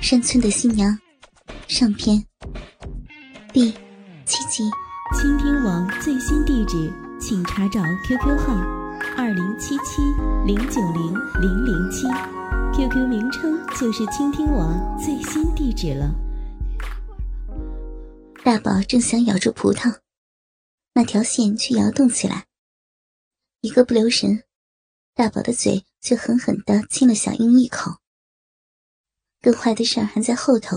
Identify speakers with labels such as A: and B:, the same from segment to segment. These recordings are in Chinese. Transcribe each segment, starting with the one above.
A: 山村的新娘上篇第七集。
B: 倾听网最新地址，请查找 QQ 号二零七七零九零零零七，QQ 名称就是倾听网最新地址了。
A: 大宝正想咬住葡萄，那条线却摇动起来，一个不留神，大宝的嘴却狠狠地亲了小英一口。更坏的事儿还在后头。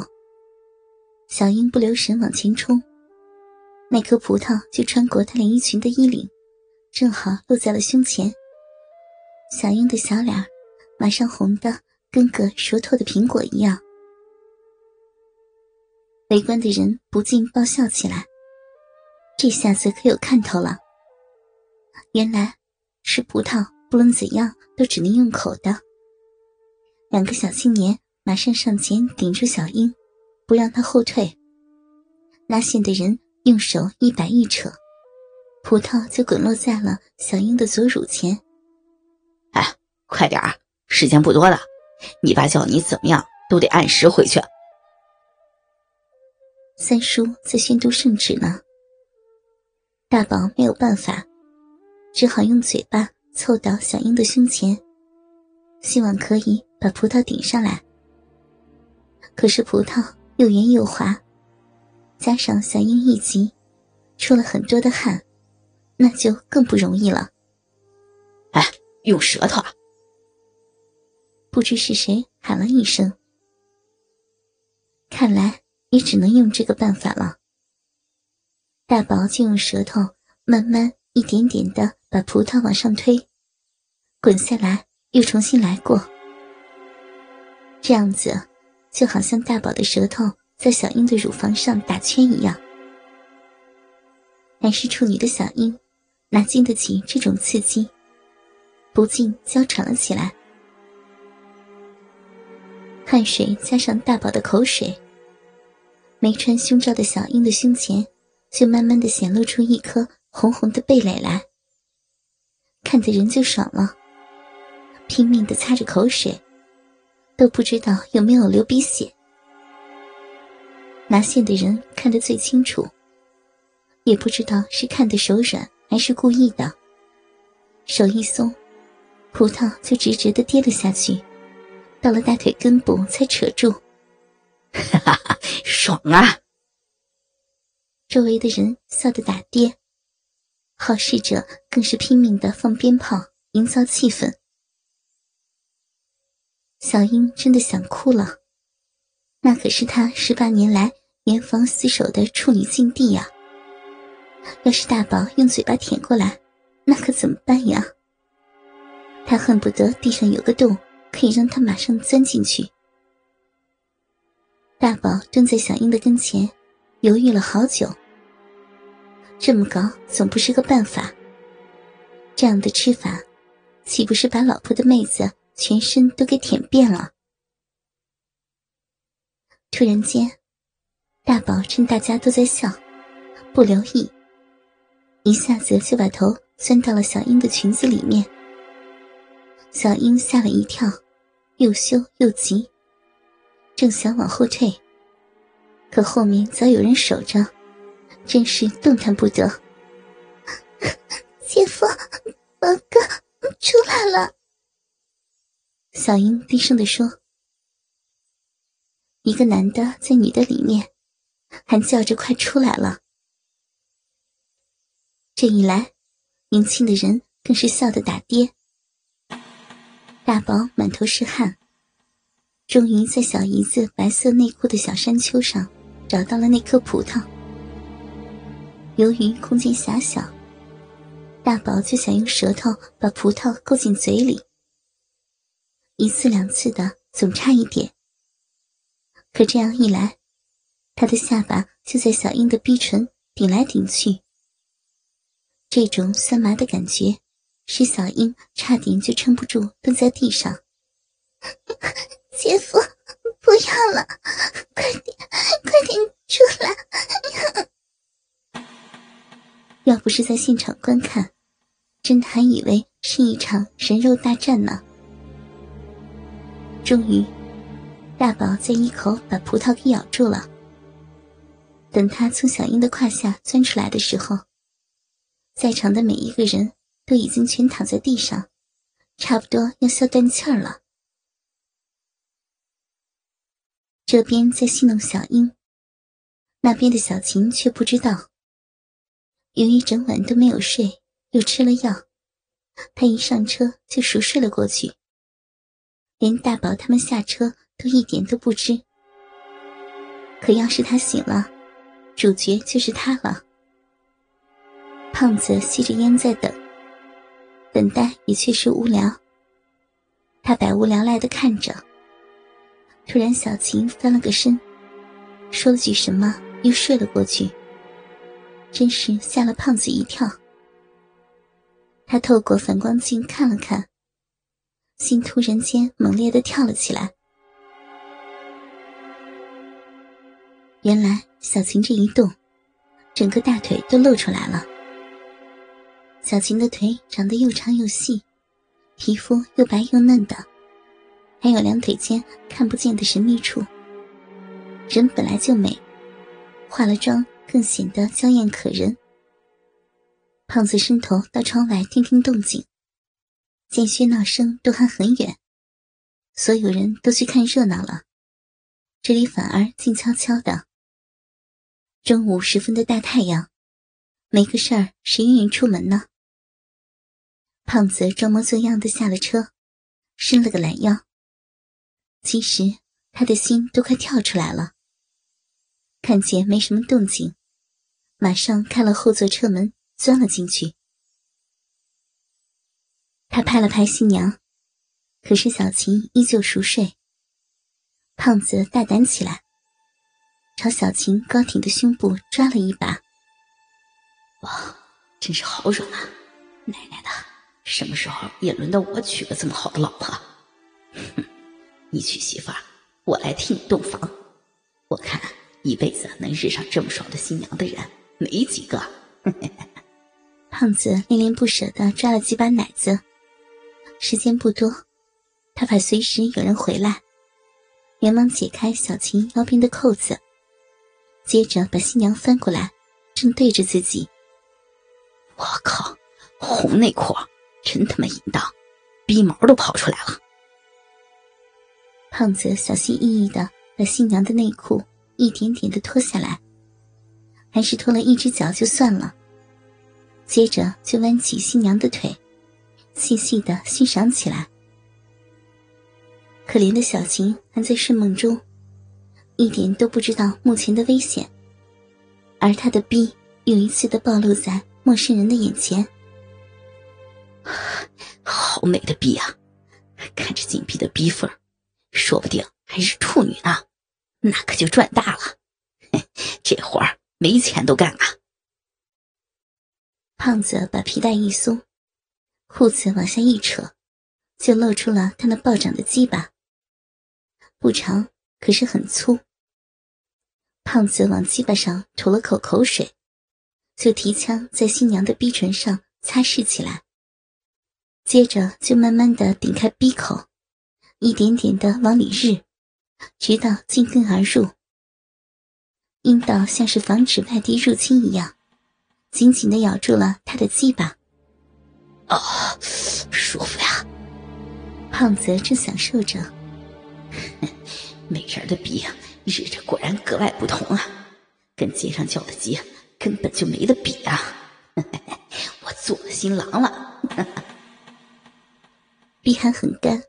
A: 小英不留神往前冲，那颗葡萄就穿过她连衣裙的衣领，正好落在了胸前。小英的小脸马上红的跟个熟透的苹果一样。围观的人不禁爆笑起来。这下子可有看头了。原来，吃葡萄不论怎样都只能用口的。两个小青年。马上上前顶住小英，不让她后退。拉线的人用手一摆一扯，葡萄就滚落在了小英的左乳前。
C: 哎，快点啊，时间不多了，你爸叫你怎么样都得按时回去。
A: 三叔在宣读圣旨呢。大宝没有办法，只好用嘴巴凑到小英的胸前，希望可以把葡萄顶上来。可是葡萄又圆又滑，加上小英一急，出了很多的汗，那就更不容易了。
C: 哎，用舌头啊！
A: 不知是谁喊了一声，看来也只能用这个办法了。大宝就用舌头慢慢一点点的把葡萄往上推，滚下来又重新来过，这样子。就好像大宝的舌头在小英的乳房上打圈一样，还是处女的小英哪经得起这种刺激，不禁娇喘了起来。汗水加上大宝的口水，没穿胸罩的小英的胸前就慢慢的显露出一颗红红的蓓蕾来，看的人就爽了，拼命的擦着口水。都不知道有没有流鼻血。拿线的人看得最清楚，也不知道是看的手软还是故意的。手一松，葡萄就直直的跌了下去，到了大腿根部才扯住。
C: 哈哈哈，爽啊！
A: 周围的人笑得打跌，好事者更是拼命的放鞭炮，营造气氛。小英真的想哭了，那可是她十八年来严防死守的处女禁地呀！要是大宝用嘴巴舔过来，那可怎么办呀？他恨不得地上有个洞，可以让他马上钻进去。大宝蹲在小英的跟前，犹豫了好久。这么搞总不是个办法。这样的吃法，岂不是把老婆的妹子？全身都给舔遍了。突然间，大宝趁大家都在笑，不留意，一下子就把头钻到了小英的裙子里面。小英吓了一跳，又羞又急，正想往后退，可后面早有人守着，真是动弹不得。姐夫，宝哥出来了。小英低声地说：“一个男的在女的里面，还叫着快出来了。”这一来，迎亲的人更是笑得打跌。大宝满头是汗，终于在小姨子白色内裤的小山丘上找到了那颗葡萄。由于空间狭小，大宝就想用舌头把葡萄勾进嘴里。一次两次的，总差一点。可这样一来，他的下巴就在小英的逼唇顶来顶去。这种酸麻的感觉，使小英差点就撑不住，蹲在地上。姐夫，不要了，快点，快点出来！要不是在现场观看，真的还以为是一场人肉大战呢。终于，大宝在一口把葡萄给咬住了。等他从小英的胯下钻出来的时候，在场的每一个人都已经全躺在地上，差不多要笑断气儿了。这边在戏弄小英，那边的小琴却不知道。由于整晚都没有睡，又吃了药，她一上车就熟睡了过去，连大宝他们下车。都一点都不知，可要是他醒了，主角就是他了。胖子吸着烟在等，等待也确实无聊。他百无聊赖的看着，突然小琴翻了个身，说了句什么，又睡了过去，真是吓了胖子一跳。他透过反光镜看了看，心突然间猛烈的跳了起来。原来小琴这一动，整个大腿都露出来了。小琴的腿长得又长又细，皮肤又白又嫩的，还有两腿间看不见的神秘处。人本来就美，化了妆更显得娇艳可人。胖子伸头到窗外听听动静，见喧闹声都还很远，所有人都去看热闹了，这里反而静悄悄的。中午时分的大太阳，没个事儿，谁愿意出门呢？胖子装模作样的下了车，伸了个懒腰。其实他的心都快跳出来了。看见没什么动静，马上开了后座车门，钻了进去。他拍了拍新娘，可是小琴依旧熟睡。胖子大胆起来。朝小琴高挺的胸部抓了一把，
C: 哇，真是好软啊！奶奶的，什么时候也轮到我娶个这么好的老婆？哼，你娶媳妇儿，我来替你洞房。我看一辈子能日上这么爽的新娘的人没几个。
A: 胖子恋恋不舍的抓了几把奶子，时间不多，他怕随时有人回来，连忙解开小琴腰边的扣子。接着把新娘翻过来，正对着自己。
C: 我靠，红内裤真他妈淫荡，逼毛都跑出来了。
A: 胖子小心翼翼的把新娘的内裤一点点的脱下来，还是脱了一只脚就算了。接着就弯起新娘的腿，细细的欣赏起来。可怜的小琴还在睡梦中。一点都不知道目前的危险，而他的逼又一次的暴露在陌生人的眼前。
C: 好美的逼啊！看着紧闭的逼缝，说不定还是处女呢，那可就赚大了。这活儿没钱都干啊！
A: 胖子把皮带一松，裤子往下一扯，就露出了他那暴涨的鸡巴，不长。可是很粗。胖子往鸡巴上吐了口口水，就提枪在新娘的逼唇上擦拭起来，接着就慢慢的顶开逼口，一点点的往里日，直到进根而入。阴道像是防止外敌入侵一样，紧紧的咬住了他的鸡巴。
C: 啊，舒服呀！
A: 胖子正享受着。
C: 美人的逼啊，日着果然格外不同啊，跟街上叫的鸡根本就没得比啊！我做了新郎了，
A: 逼还很干，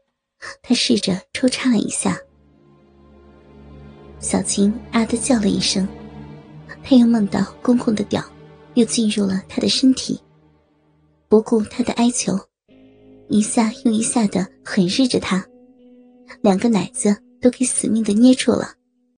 A: 他试着抽插了一下，小琴啊的叫了一声，他又梦到公公的屌又进入了他的身体，不顾他的哀求，一下又一下的狠日着他，两个奶子。都给死命的捏住了。